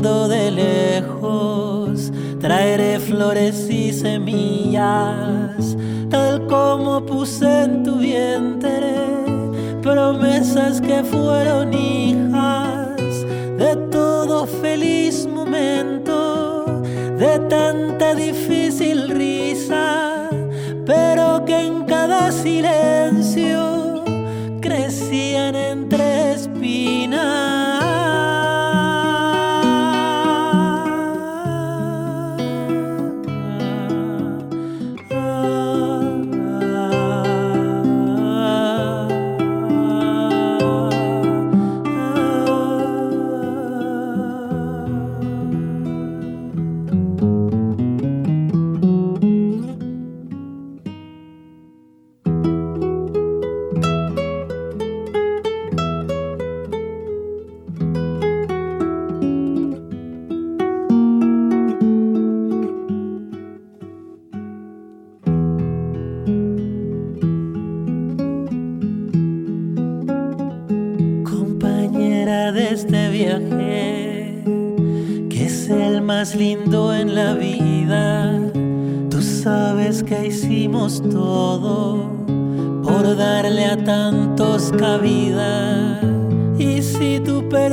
viniendo de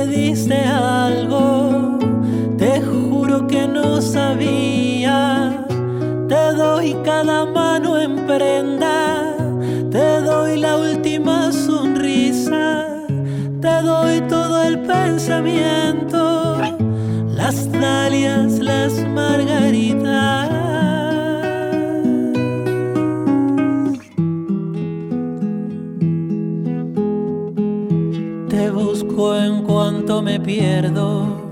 tú perdiste algo, te juro que no sabía. Te doy cada mano en prenda, te doy la última sonrisa, te doy todo el pensamiento las dalias, las margaritas. Me pierdo,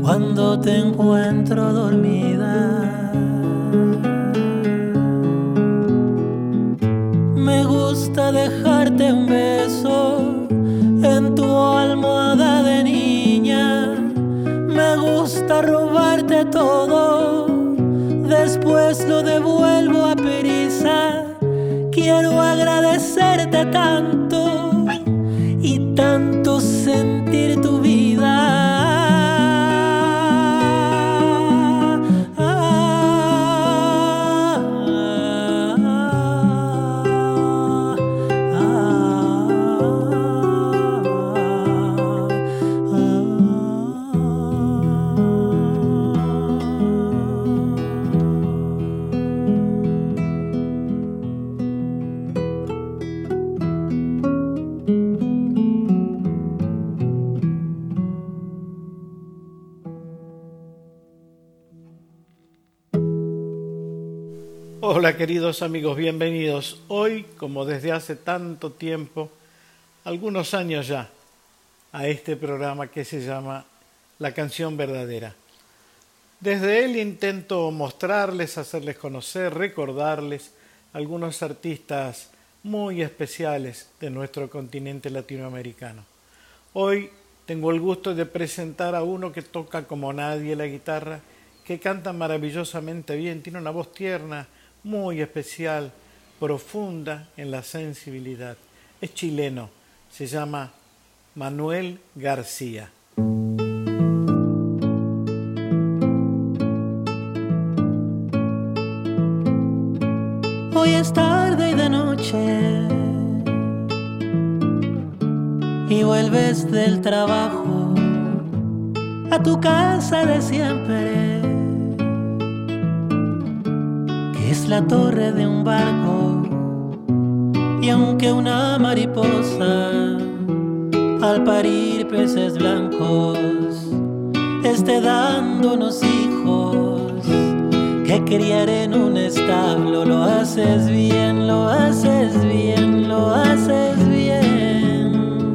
cuando te encuentro dormida. Me gusta dejarte un beso en tu almohada de gusta robarte todo, después lo devuelvo a perisa. Quiero agradecerte tanto Queridos amigos, bienvenidos. Hoy, como desde hace tanto tiempo, algunos años ya, a este programa que se llama La canción verdadera. Desde él intento mostrarles, hacerles conocer, recordarles algunos artistas muy especiales de nuestro continente latinoamericano. Hoy tengo el gusto de presentar a uno que toca como nadie la guitarra, que canta maravillosamente bien, tiene una voz tierna, muy especial, profunda en la sensibilidad. Es chileno, se llama Manuel García. Hoy es tarde y de noche y vuelves del trabajo a tu casa de siempre es la torre de un barco. Y aunque una mariposa al parir peces blancos esté dándonos hijos que criar en un establo, lo haces bien, lo haces bien, lo haces bien,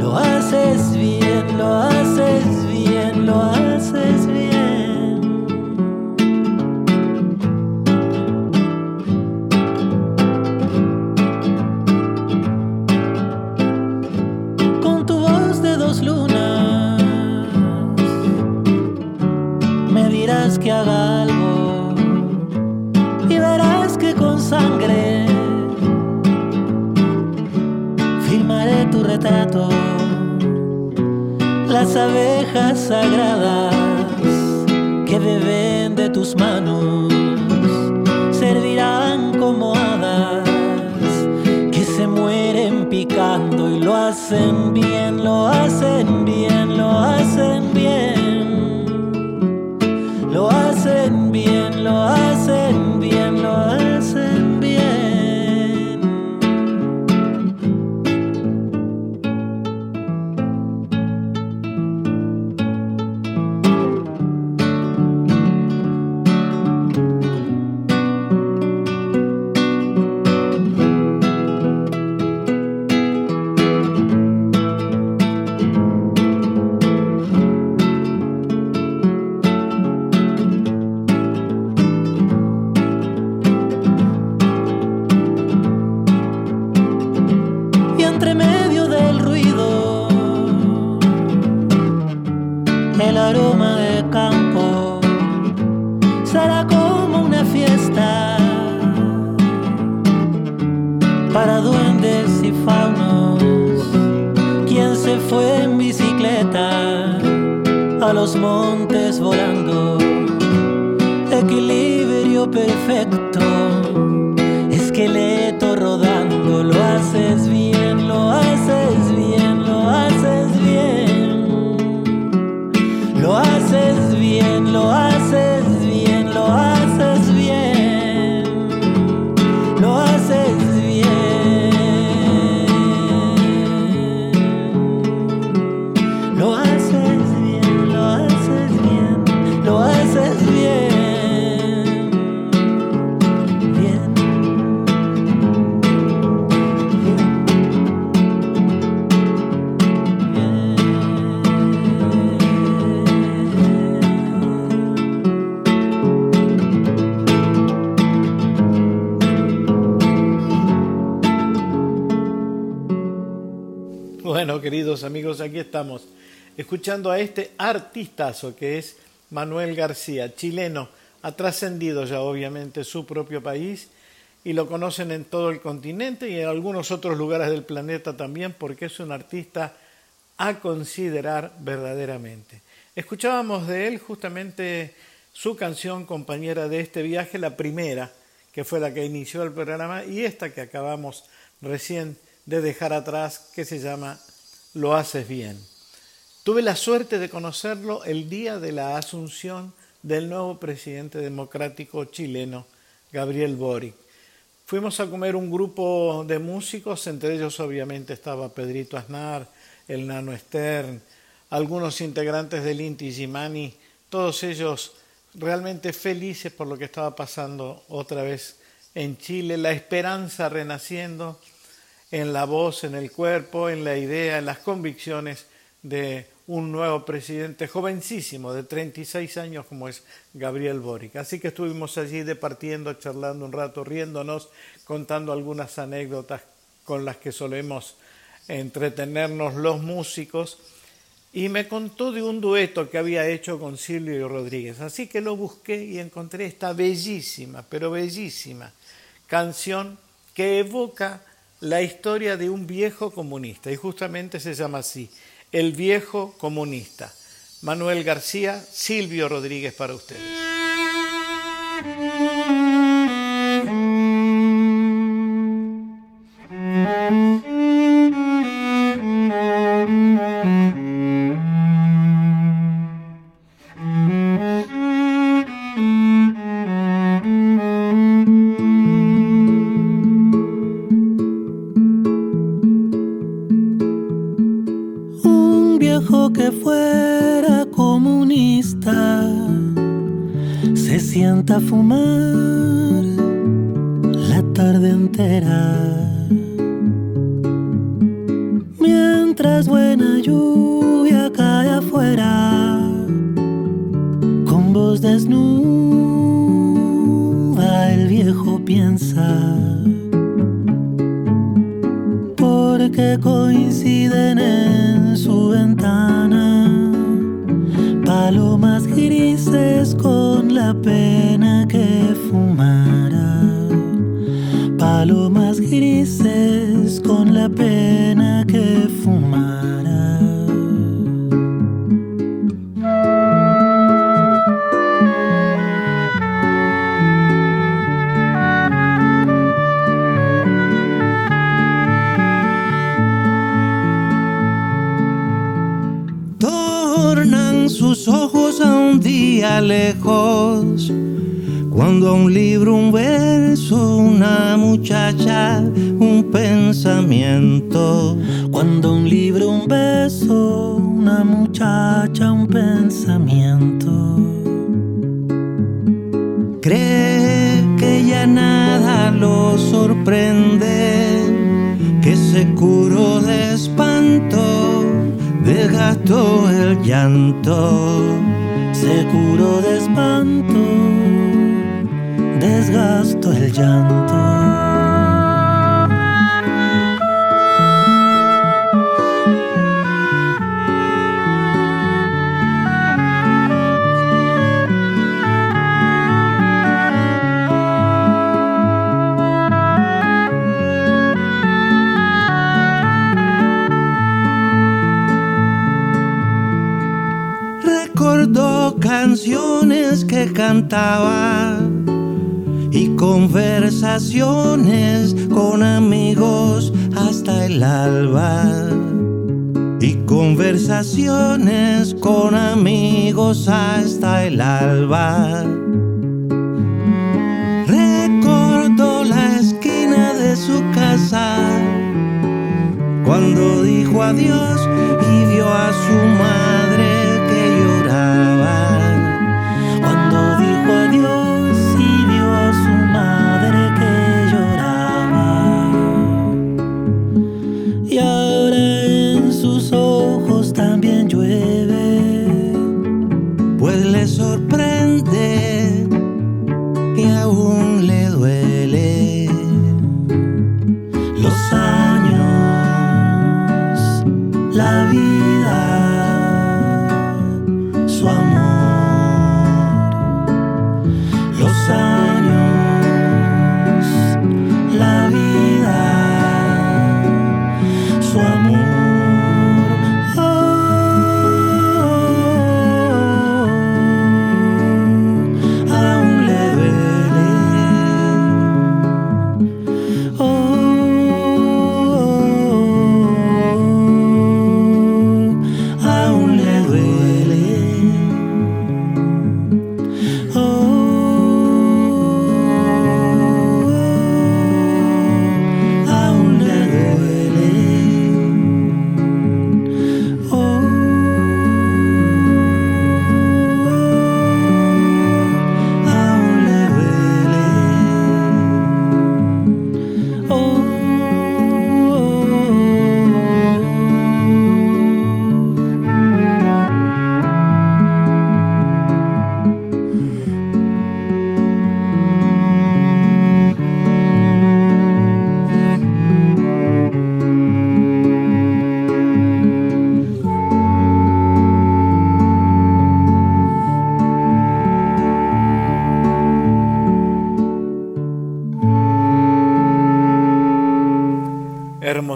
lo haces bien, lo haces que beben de tus manos servirán como hadas que se mueren picando y lo hacen bien, lo hacen bien, lo hacen bien aquí estamos escuchando a este artistazo que es Manuel García, chileno, ha trascendido ya obviamente su propio país y lo conocen en todo el continente y en algunos otros lugares del planeta también porque es un artista a considerar verdaderamente. Escuchábamos de él justamente su canción compañera de este viaje, la primera, que fue la que inició el programa, y esta que acabamos recién de dejar atrás, que se llama Lo haces bien. Tuve la suerte de conocerlo el día de la asunción del nuevo presidente democrático chileno, Gabriel Boric. Fuimos a comer un grupo de músicos, entre ellos obviamente estaba Pedrito Aznar, el Nano Stern, algunos integrantes del Inti Gimani, todos ellos realmente felices por lo que estaba pasando otra vez en Chile, la esperanza renaciendo en la voz, en el cuerpo, en la idea, en las convicciones de un nuevo presidente jovencísimo, de 36 años, como es Gabriel Boric. Así que estuvimos allí departiendo, charlando un rato, riéndonos, contando algunas anécdotas con las que solemos entretenernos los músicos. Y me contó de un dueto que había hecho con Silvio Rodríguez. Así que lo busqué y encontré esta bellísima, pero bellísima canción que evoca la historia de un viejo comunista. Y justamente se llama así, El viejo comunista. Manuel García, Silvio Rodríguez para ustedes. Un libro, un beso, una muchacha, un pensamiento. Cree que ya nada lo sorprende, que se curó de espanto, desgastó el llanto. Se curó de espanto, desgasto el llanto. Canciones que cantaba y conversaciones con amigos hasta el alba. Y conversaciones con amigos hasta el alba. Recordó la esquina de su casa cuando dijo adiós y vio a su madre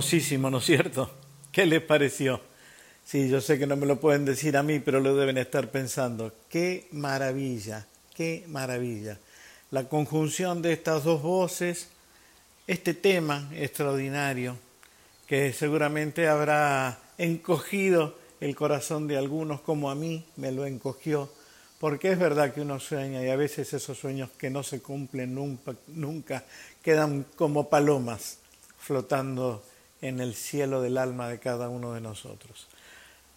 Hermosísimo, ¿no es cierto? ¿Qué les pareció? Sí, yo sé que no me lo pueden decir a mí, pero lo deben estar pensando. Qué maravilla, qué maravilla. La conjunción de estas dos voces, este tema extraordinario, que seguramente habrá encogido el corazón de algunos como a mí me lo encogió, porque es verdad que uno sueña y a veces esos sueños que no se cumplen nunca, nunca quedan como palomas flotando en el cielo del alma de cada uno de nosotros.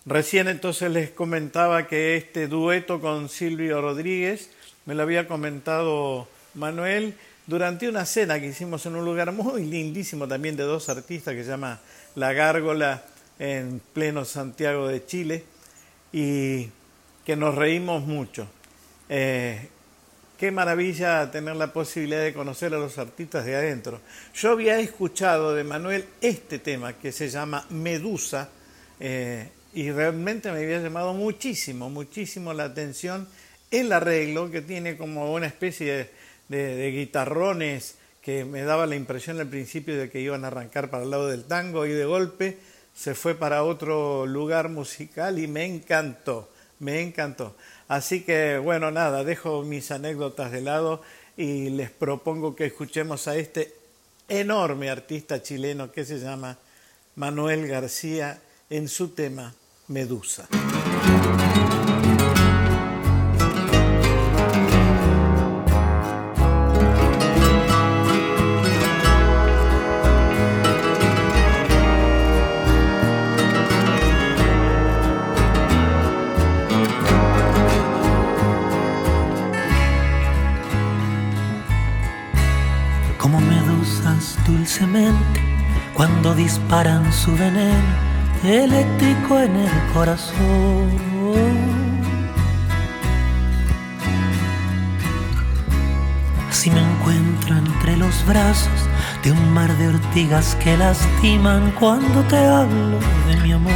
Recién entonces les comentaba que este dueto con Silvio Rodríguez me lo había comentado Manuel durante una cena que hicimos en un lugar muy lindísimo también de dos artistas que se llama La Gárgola en pleno Santiago de Chile y que nos reímos mucho. Eh, qué maravilla tener la posibilidad de conocer a los artistas de adentro. Yo había escuchado de Manuel este tema que se llama Medusa eh, y realmente me había llamado muchísimo, muchísimo la atención el arreglo que tiene como una especie de, guitarrones que me daba la impresión al principio de que iban a arrancar para el lado del tango y de golpe se fue para otro lugar musical y me encantó, me encantó. Así que bueno, nada, dejo mis anécdotas de lado y les propongo que escuchemos a este enorme artista chileno que se llama Manuel García en su tema Medusa. Cuando disparan su veneno eléctrico en el corazón. Así me encuentro entre los brazos de un mar de ortigas que lastiman cuando te hablo de mi amor.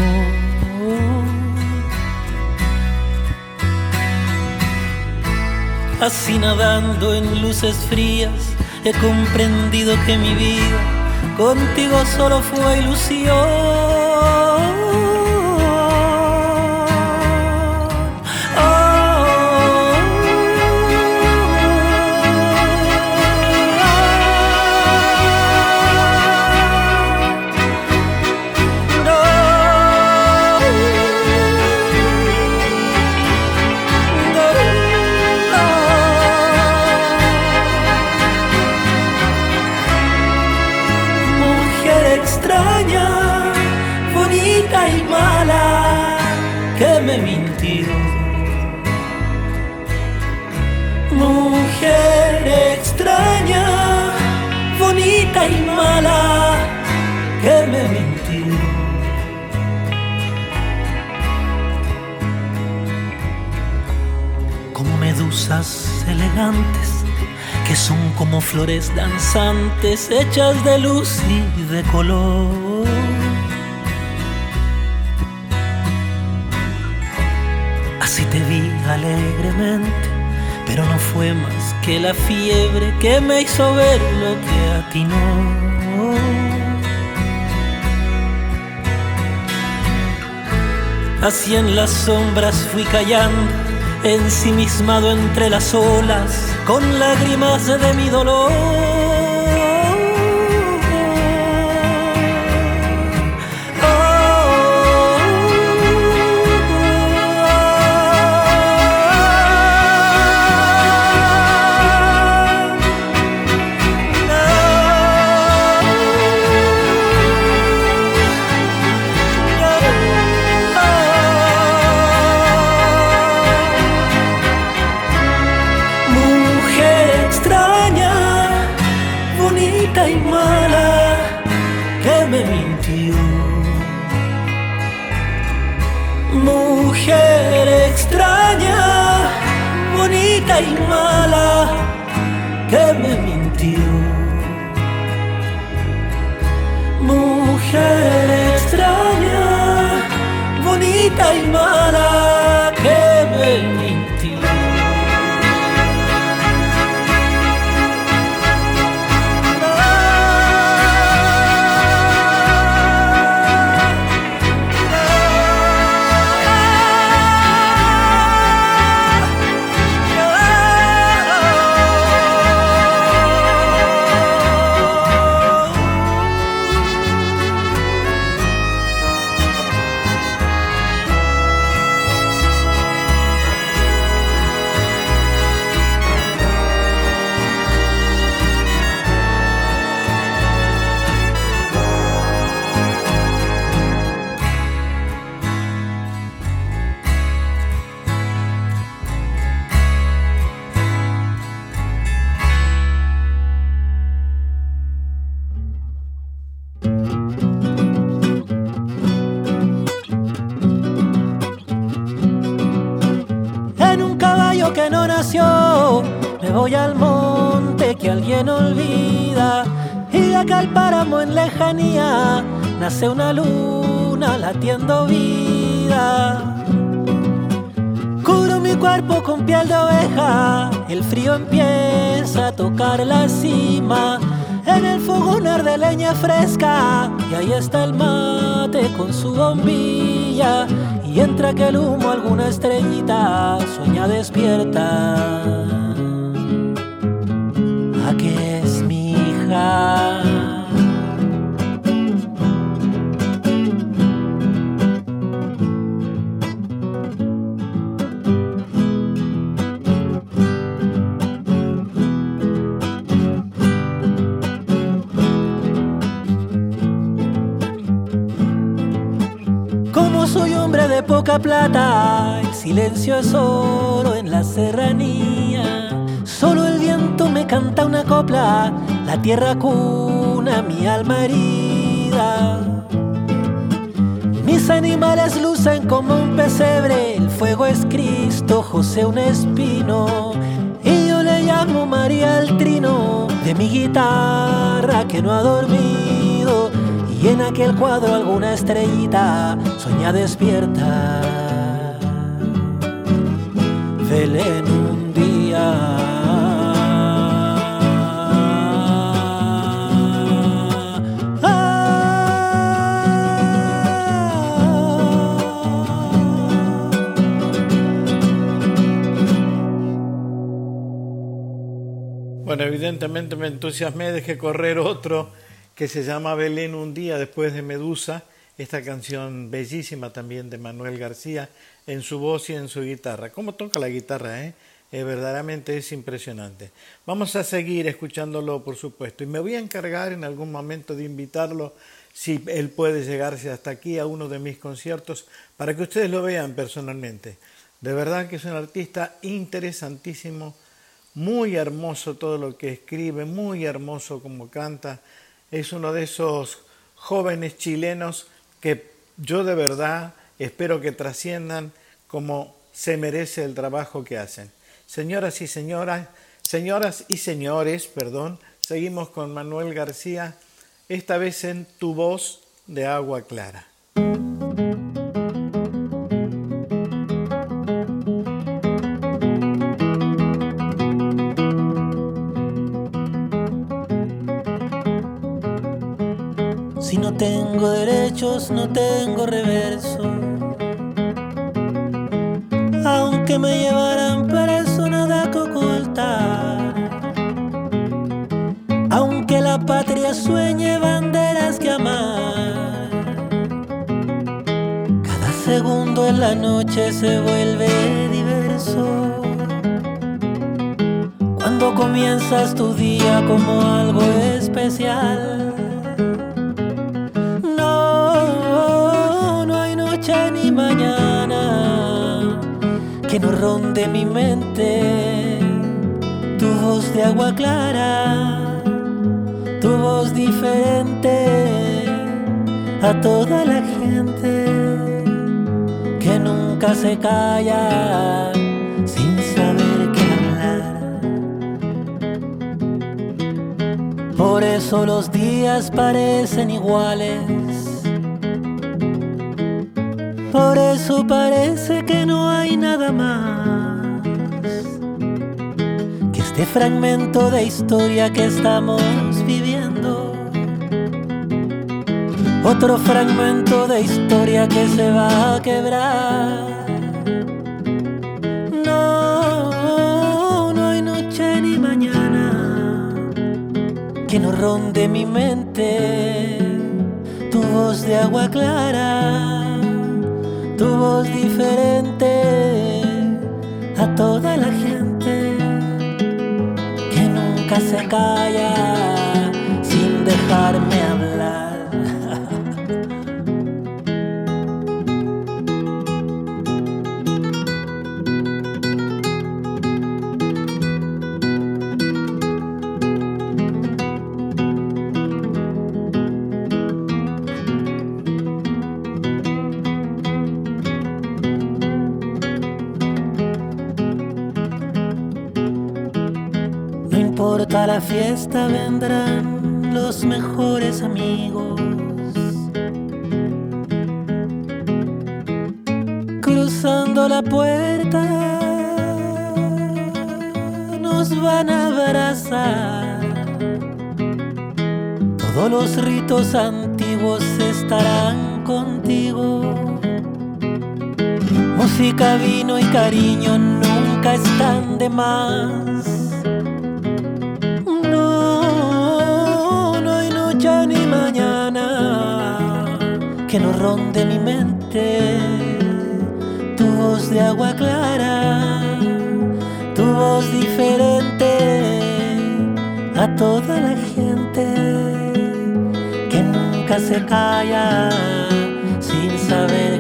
Así nadando en luces frías, he comprendido que mi vida contigo solo fue ilusión. Elegantes que son como flores danzantes hechas de luz y de color. Así te vi alegremente, pero no fue más que la fiebre que me hizo ver lo que a ti no. Así en las sombras fui callando ensimismado entre las olas, con lágrimas de mi dolor. No nació. Me voy al monte que alguien olvida. Y acá al páramo en lejanía nace una luna latiendo vida. Cubro mi cuerpo con piel de oveja, el frío empieza a tocar la cima. En el fogón de leña fresca y ahí está el mate con su bombilla y entra aquel humo alguna estrellita sueña despierta. Aquí es mi hija. Plata, el silencio es oro en la serranía. Solo el viento me canta una copla, la tierra cuna mi alma herida. Mis animales lucen como un pesebre, el fuego es Cristo, José un espino. Y yo le llamo María el trino de mi guitarra que no ha dormido y en aquel cuadro alguna estrellita sueña despierta. Belén un día. Bueno, evidentemente me entusiasmé, dejé correr otro que se llama Belén un día después de Medusa, esta canción bellísima también de Manuel García en su voz y en su guitarra. ¿Cómo toca la guitarra? Eh? eh? verdaderamente es impresionante. Vamos a seguir escuchándolo, por supuesto, y me voy a encargar en algún momento de invitarlo, si él puede llegarse hasta aquí a uno de mis conciertos, para que ustedes lo vean personalmente. De verdad que es un artista interesantísimo, muy hermoso todo lo que escribe, muy hermoso como canta es uno de esos jóvenes chilenos que yo de verdad espero que trasciendan como se merece el trabajo que hacen. Señoras y señoras, señoras y señores, perdón, seguimos con Manuel García, esta vez en Tu voz de agua clara. Tengo derechos, no tengo reverso. Aunque me llevaran preso, nada que ocultar. Aunque la patria sueñe banderas que amar. Cada segundo en la noche se vuelve diverso. Cuando comienzas tu día como algo especial que no ronde mi mente tu voz de agua clara, tu voz diferente a toda la gente que nunca se calla sin saber qué hablar. Por eso los días parecen iguales. Por eso parece que no hay nada más que este fragmento de historia que estamos viviendo. Otro fragmento de historia que se va a quebrar. No, no hay noche ni mañana que no ronde mi mente tu voz de agua clara tu voz diferente a toda la gente que nunca se calla sin dejarme la fiesta, vendrán los mejores amigos. Cruzando la puerta, nos van a abrazar. Todos los ritos antiguos estarán contigo. Música, vino y cariño nunca están de más. No ronde mi mente. Tu voz de agua clara, tu voz diferente a toda la gente que nunca se calla sin saber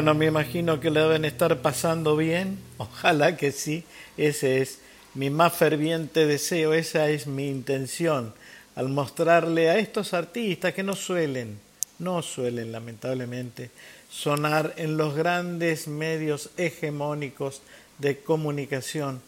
Bueno, me imagino que le deben estar pasando bien. Ojalá que sí. Ese es mi más ferviente deseo, esa es mi intención, al mostrarle a estos artistas que no suelen, no suelen lamentablemente sonar en los grandes medios hegemónicos de comunicación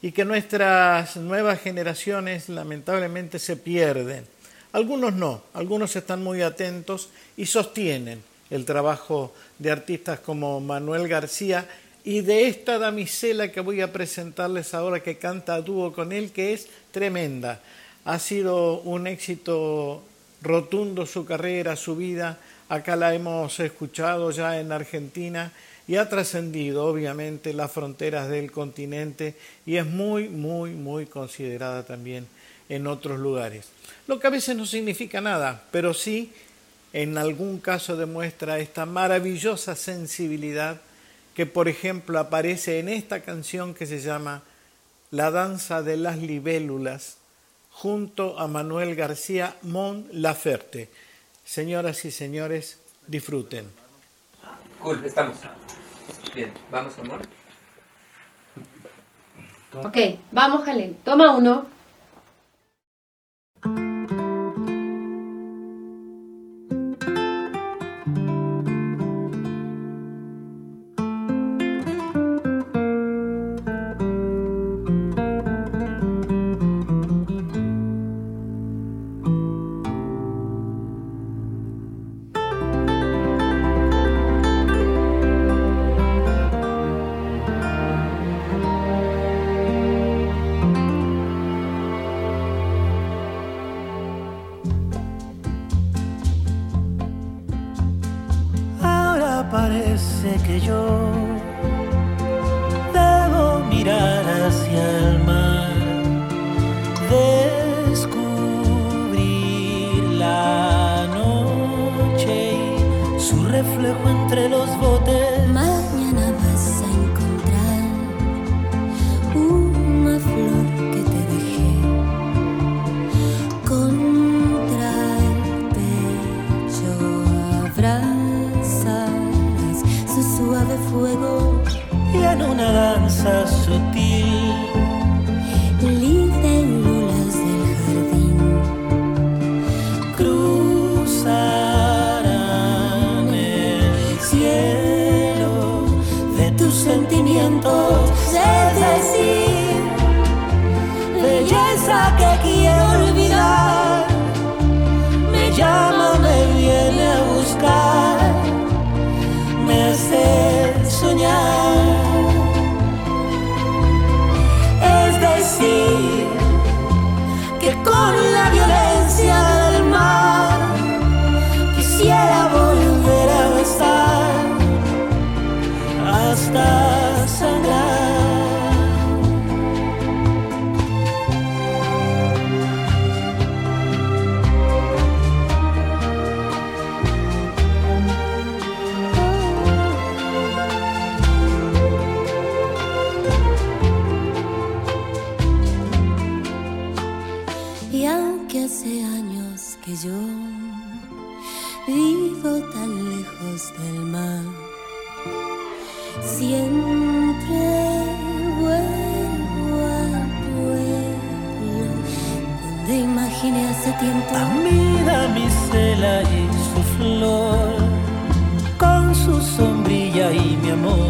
y que nuestras nuevas generaciones lamentablemente se pierden. Algunos no, algunos están muy atentos y sostienen el trabajo de artistas como Manuel García y de esta damisela que voy a presentarles ahora que canta a dúo con él, que es tremenda. Ha sido un éxito rotundo su carrera, su vida. Acá la hemos escuchado ya en Argentina y ha trascendido obviamente las fronteras del continente y es muy, muy, muy considerada también en otros lugares. Lo que a veces no significa nada, pero sí en algún caso demuestra esta maravillosa sensibilidad que, por ejemplo, aparece en esta canción que se llama La danza de las libélulas, junto a Manuel García Mon Laferte. Señoras y señores, disfruten. Cool, estamos. Bien, vamos, amor. Ok, vamos, Jalen. Toma uno. sutil. Tiempo. A mi damisela y su flor, con su sombrilla y mi amor.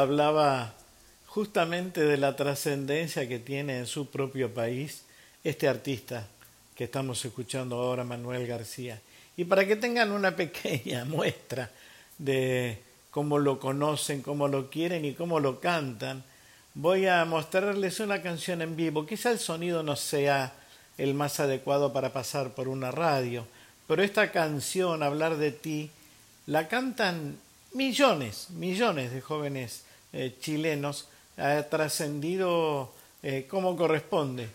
Hablaba justamente de la trascendencia que tiene en su propio país este artista que estamos escuchando ahora, Manuel García. Y para que tengan una pequeña muestra de cómo lo conocen, cómo lo quieren y cómo lo cantan, voy a mostrarles una canción en vivo. Quizá el sonido no sea el más adecuado para pasar por una radio, pero esta canción, Hablar de ti, la cantan millones, millones de jóvenes eh, chilenos, ha trascendido eh, como corresponde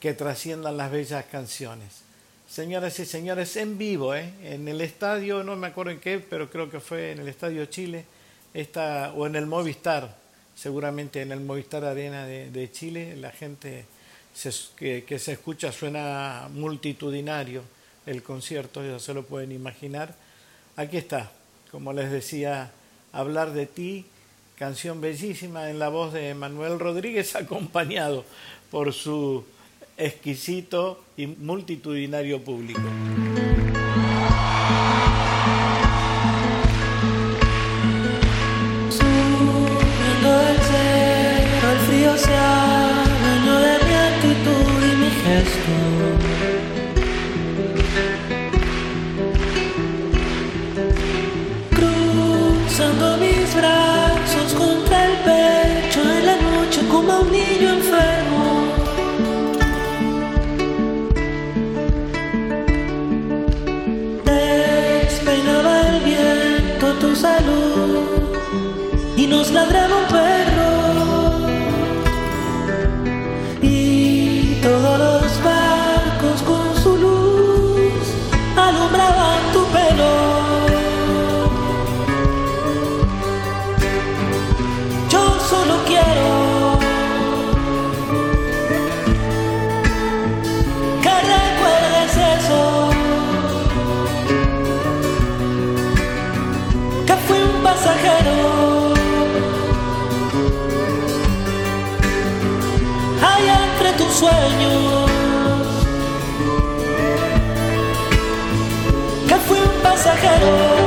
que trasciendan las bellas canciones. Señoras y señores, en vivo, eh, en el estadio, no me acuerdo en qué, pero creo que fue en el Estadio Chile, esta, o en el Movistar, seguramente en el Movistar Arena de, Chile, la gente que, que se escucha suena multitudinario el concierto, ya se lo pueden imaginar. Aquí está, como les decía, Hablar de ti, canción bellísima en la voz de Manuel Rodríguez, acompañado por su exquisito y multitudinario público. El frío se de mi actitud y mi. Nos ladraba un perro un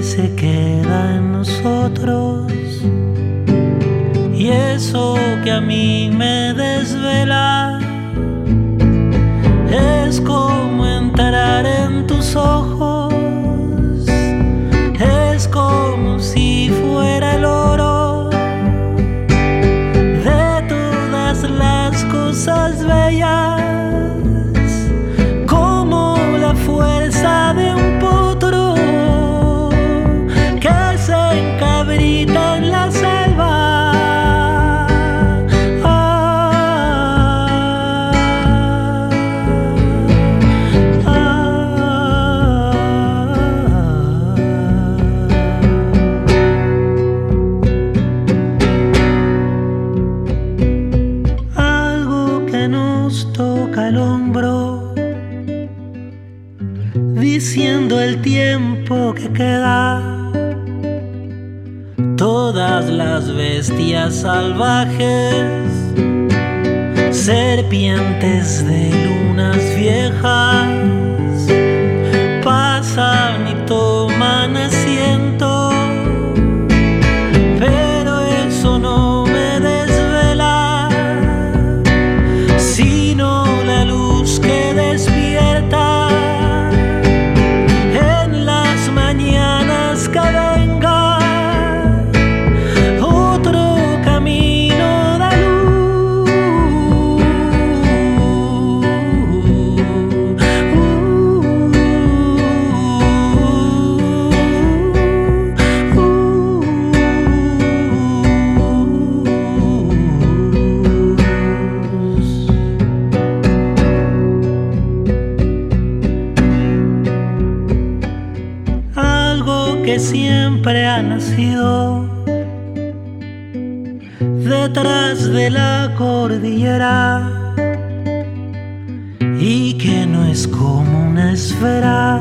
se queda en nosotros. Y eso que a mí me desvela es como entrar en tus ojos bestias salvajes, serpientes de lunas viejas. siempre ha nacido detrás de la cordillera y que no es como una esfera,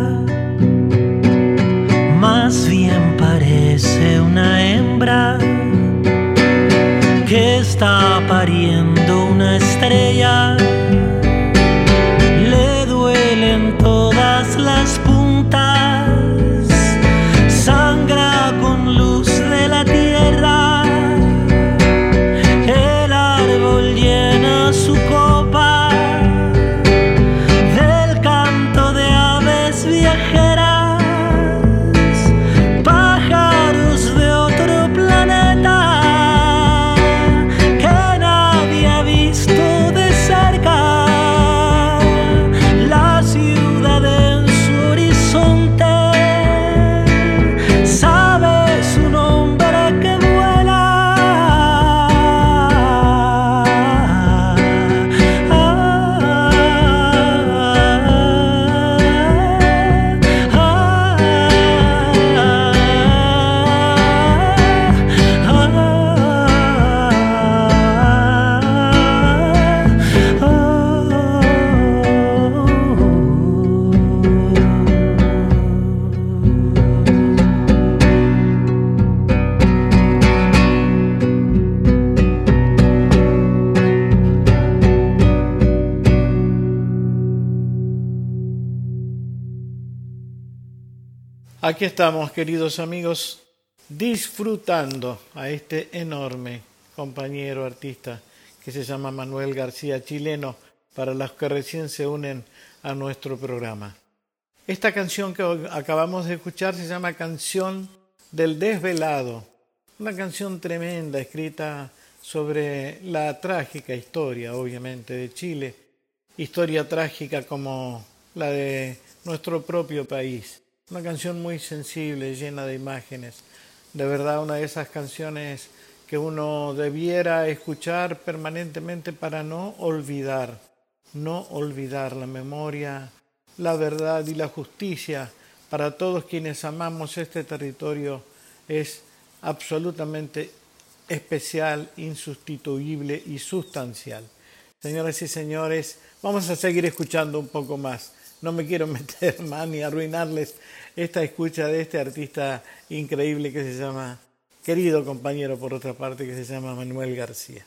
más bien parece una hembra que está pariendo una estrella. Aquí estamos, queridos amigos, disfrutando a este enorme compañero artista que se llama Manuel García, chileno, para los que recién se unen a nuestro programa. Esta canción que acabamos de escuchar se llama Canción del Desvelado, una canción tremenda escrita sobre la trágica historia, obviamente, de Chile, historia trágica como la de nuestro propio país. Una canción muy sensible, llena de imágenes. De verdad, una de esas canciones que uno debiera escuchar permanentemente para no olvidar, no olvidar la memoria, la verdad y la justicia para todos quienes amamos este territorio es absolutamente especial, insustituible y sustancial. Señoras y señores, vamos a seguir escuchando un poco más. No me quiero meter más ni arruinarles esta escucha de este artista increíble que se llama, querido compañero por otra parte, que se llama Manuel García.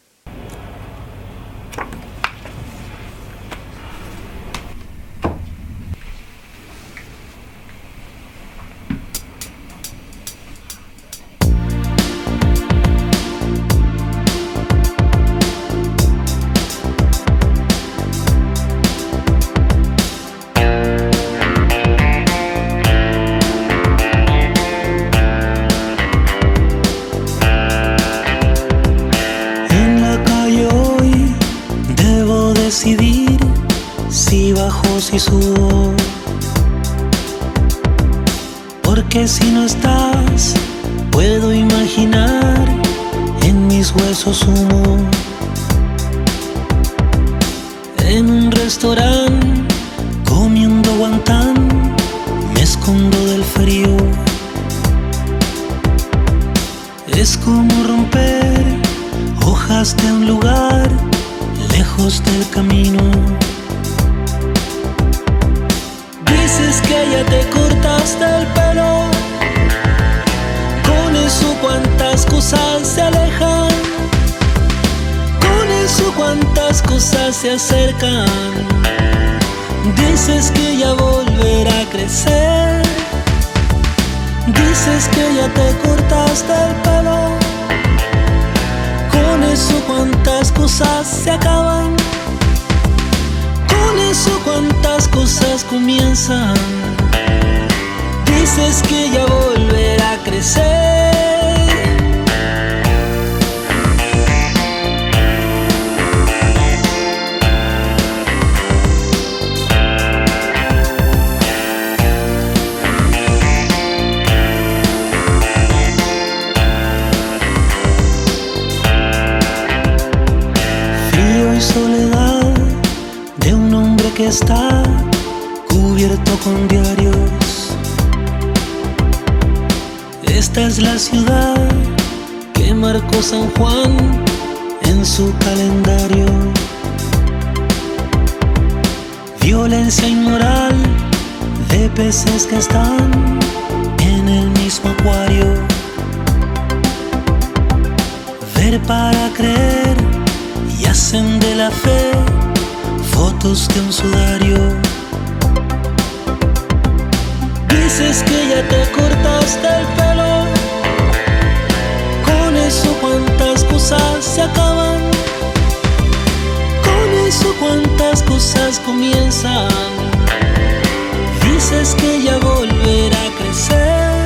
Porque si no estás, puedo imaginar en mis huesos humo. En un restaurante, comiendo guantán, me escondo del frío. Es como romper hojas de un lugar del camino. dices que ya te cortaste el pelo. Con eso cuántas cosas se alejan. Con eso cuántas cosas se acercan. Dices que ya volverá a crecer. Dices que ya te cortaste el pelo. Con eso cuántas cosas se acaban eso cuántas cosas comienzan. Dices que ya volverá a crecer. Que está cubierto con diarios. Esta es la ciudad que marcó San Juan en su calendario. Violencia inmoral de peces que están en el mismo acuario. Ver para creer y hacen de la fe fotos de un sudario. Dices que ya te cortaste el pelo. Con eso cuántas cosas se acaban. Con eso cuántas cosas comienzan. Dices que ya volverá a crecer.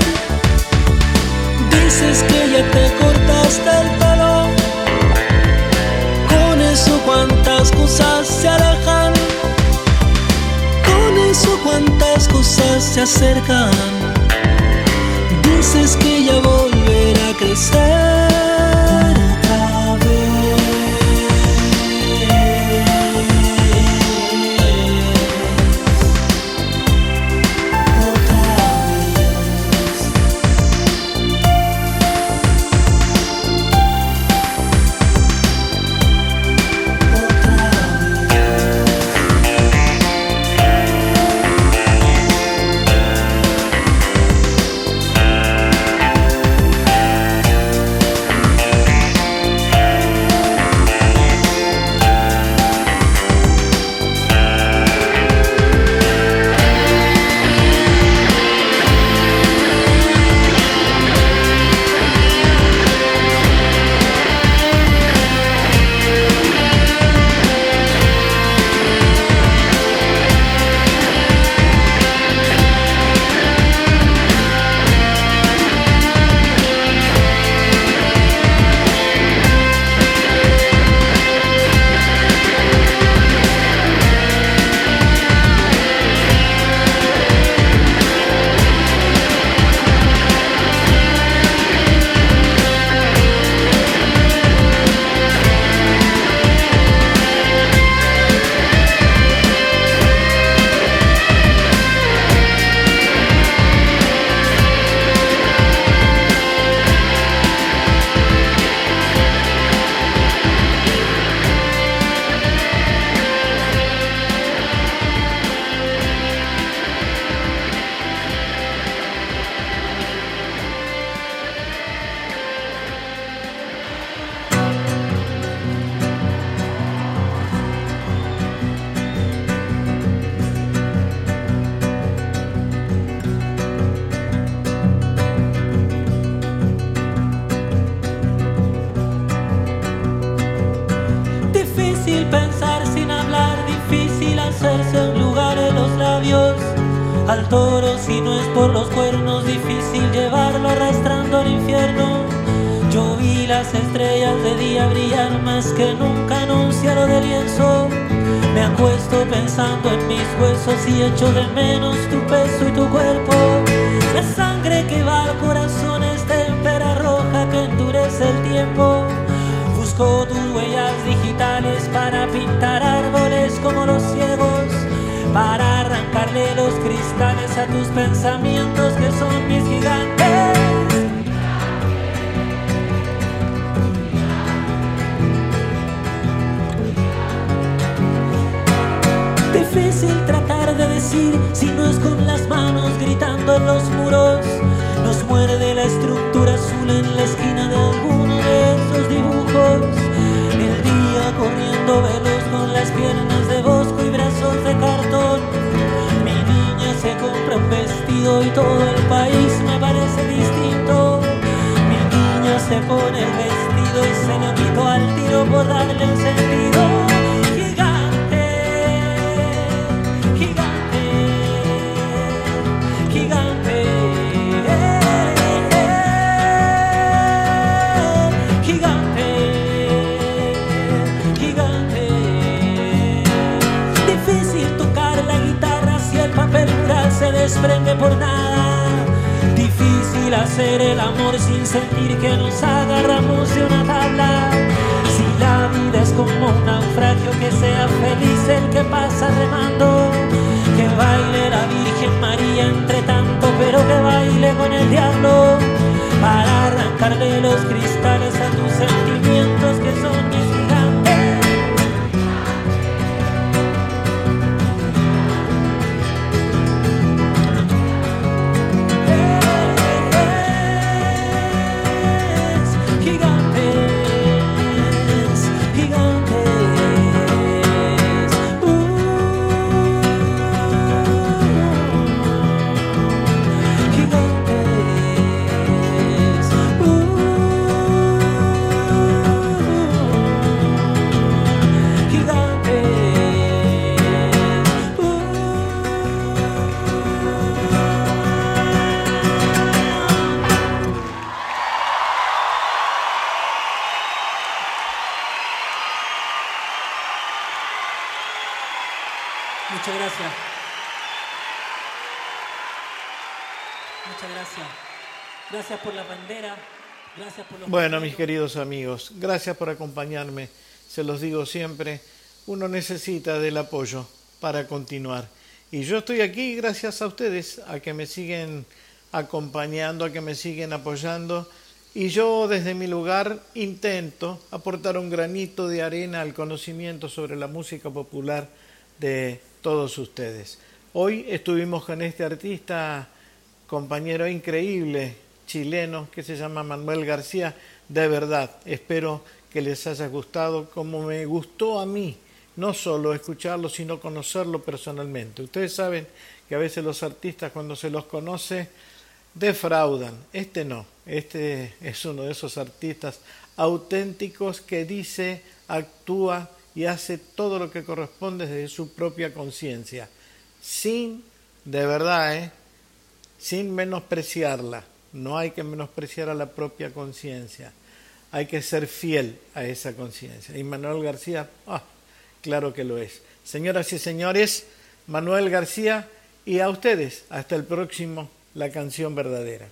Dices que ya te cortaste el pelo. Se acercan. Dices que ya volverá a crecer. Darle el sentido. Gigante, gigante, gigante. Gigante, gigante. Difícil tocar la guitarra si el papel mural se desprende por nada. Difícil hacer el amor sin sentir que nos agarramos de una tabla. Como un naufragio, que sea feliz el que pasa remando. Que baile la Virgen María entre tanto, pero que baile con el diablo. Para arrancarle los cristales a tus sentimientos Gracias por los Bueno, mis queridos amigos, gracias por acompañarme. Se los digo siempre, uno necesita del apoyo para continuar. Y yo estoy aquí gracias a ustedes, a que me siguen acompañando, a que me siguen apoyando. Y yo desde mi lugar intento aportar un granito de arena al conocimiento sobre la música popular de todos ustedes. Hoy estuvimos con este artista, compañero increíble, chileno, que se llama Manuel García. De verdad, espero que les haya gustado como me gustó a mí, no solo escucharlo, sino conocerlo personalmente. Ustedes saben que a veces los artistas cuando se los conoce defraudan. Este no, este es uno de esos artistas auténticos que dice, actúa y hace todo lo que corresponde desde su propia conciencia, sin, de verdad, ¿eh? sin menospreciarla. No hay que menospreciar a la propia conciencia. Hay que ser fiel a esa conciencia. Y Manuel García, ah, claro que lo es. Señoras y señores, Manuel García y a ustedes, hasta el próximo, la canción verdadera.